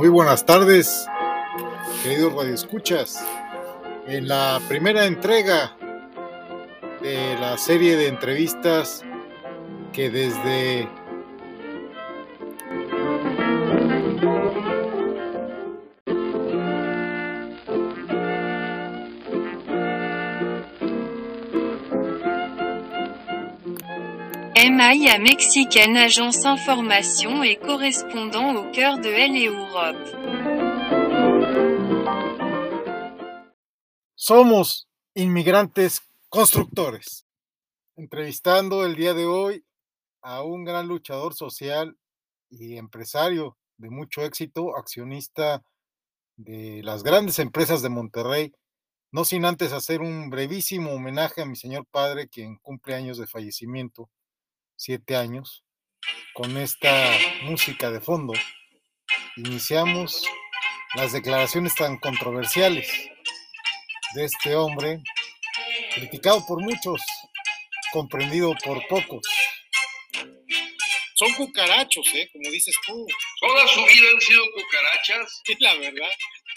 Muy buenas tardes, queridos radioescuchas. En la primera entrega de la serie de entrevistas que desde MIA Mexicaine agence information et correspondant au cœur de L et Europe. Somos inmigrantes constructores. Entrevistando el día de hoy a un gran luchador social y empresario de mucho éxito, accionista de las grandes empresas de Monterrey, no sin antes hacer un brevísimo homenaje a mi señor padre, quien cumple años de fallecimiento siete años, con esta música de fondo, iniciamos las declaraciones tan controversiales de este hombre, criticado por muchos, comprendido por pocos. Son cucarachos, ¿eh? Como dices tú. Toda su vida han sido cucarachas. Es la verdad.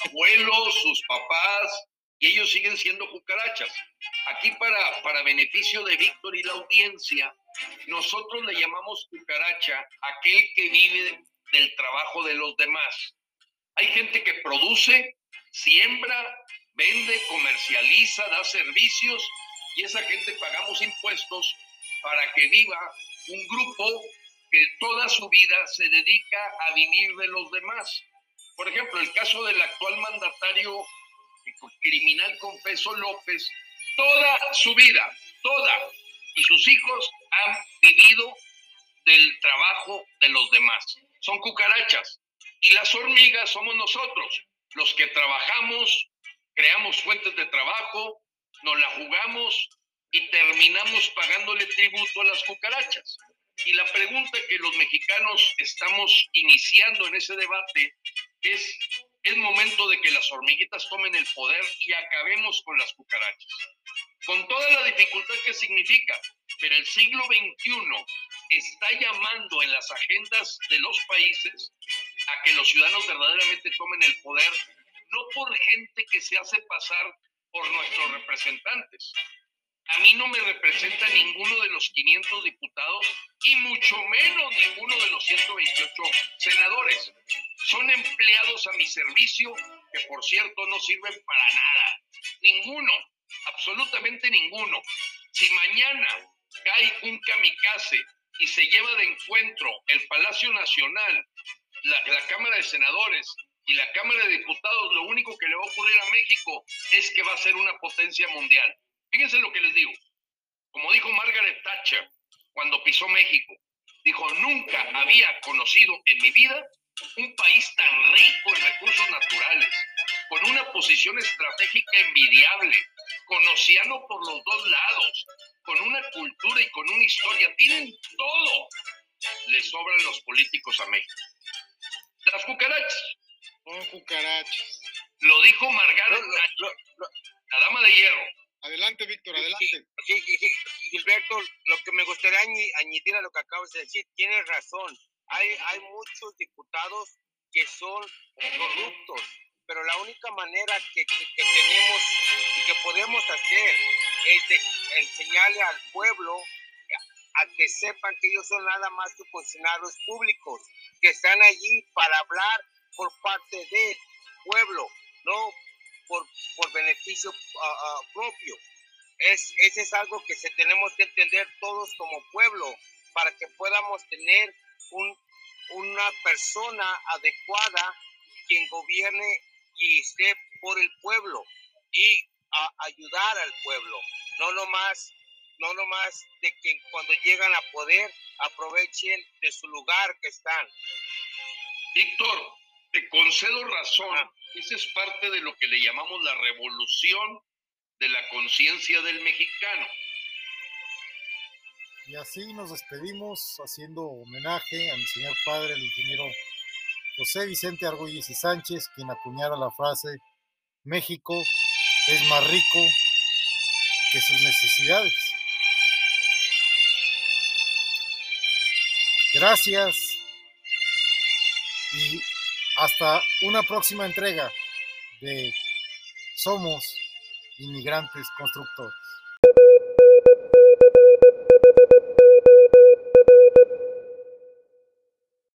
Abuelos, sus papás, y ellos siguen siendo cucarachas. Aquí para, para beneficio de Víctor y la audiencia, nosotros le llamamos cucaracha aquel que vive del trabajo de los demás. Hay gente que produce, siembra, vende, comercializa, da servicios y esa gente pagamos impuestos para que viva un grupo que toda su vida se dedica a vivir de los demás. Por ejemplo, el caso del actual mandatario criminal confeso López, toda su vida, toda, y sus hijos han vivido del trabajo de los demás. Son cucarachas. Y las hormigas somos nosotros, los que trabajamos, creamos fuentes de trabajo, nos la jugamos y terminamos pagándole tributo a las cucarachas. Y la pregunta que los mexicanos estamos iniciando en ese debate es, es momento de que las hormiguitas tomen el poder y acabemos con las cucarachas. Con toda la dificultad que significa, pero el siglo XXI está llamando en las agendas de los países a que los ciudadanos verdaderamente tomen el poder, no por gente que se hace pasar por nuestros representantes. A mí no me representa ninguno de los 500 diputados y mucho menos ninguno de los 128 senadores. Son empleados a mi servicio que por cierto no sirven para nada. Ninguno, absolutamente ninguno. Si mañana cae un kamikaze y se lleva de encuentro el Palacio Nacional, la, Cámara de Senadores y la Cámara de Diputados, lo único que le va a ocurrir a México es que va a ser una potencia mundial. Fíjense lo que les digo. Como dijo Margaret Thatcher cuando pisó México, dijo, nunca había conocido en mi vida un país tan rico en recursos naturales, con una posición estratégica envidiable, con océano por los dos lados, con una cultura y con una historia, tienen todo. Le sobran los políticos a México. Las cucarachas. Son cucarachas. Lo dijo Margaret la dama de hierro. Adelante, Víctor, adelante. Sí, Gilberto, lo que me gustaría añadir a lo que acabas de decir, tienes razón. Hay, hay muchos diputados que son corruptos, pero la única manera que, tenemos que podemos hacer es enseñarle al pueblo a que sepan que ellos son nada más que funcionarios públicos, que están allí para hablar por parte del pueblo, no por, por beneficio ah, propio. Es, ese es algo que se tenemos que entender todos como pueblo para que podamos tener un, una persona adecuada quien gobierne y esté por el pueblo y a ayudar al pueblo, no nomás, no nomás de que cuando llegan a poder aprovechen de su lugar que están. Víctor, te concedo razón, ah. esa es parte de lo que le llamamos la revolución de la conciencia del mexicano. Y así nos despedimos haciendo homenaje a mi señor padre, el ingeniero José Vicente Argüelles y Sánchez, quien acuñara la frase, México es más rico que sus necesidades. Gracias y hasta una próxima entrega de Somos Inmigrantes Constructores.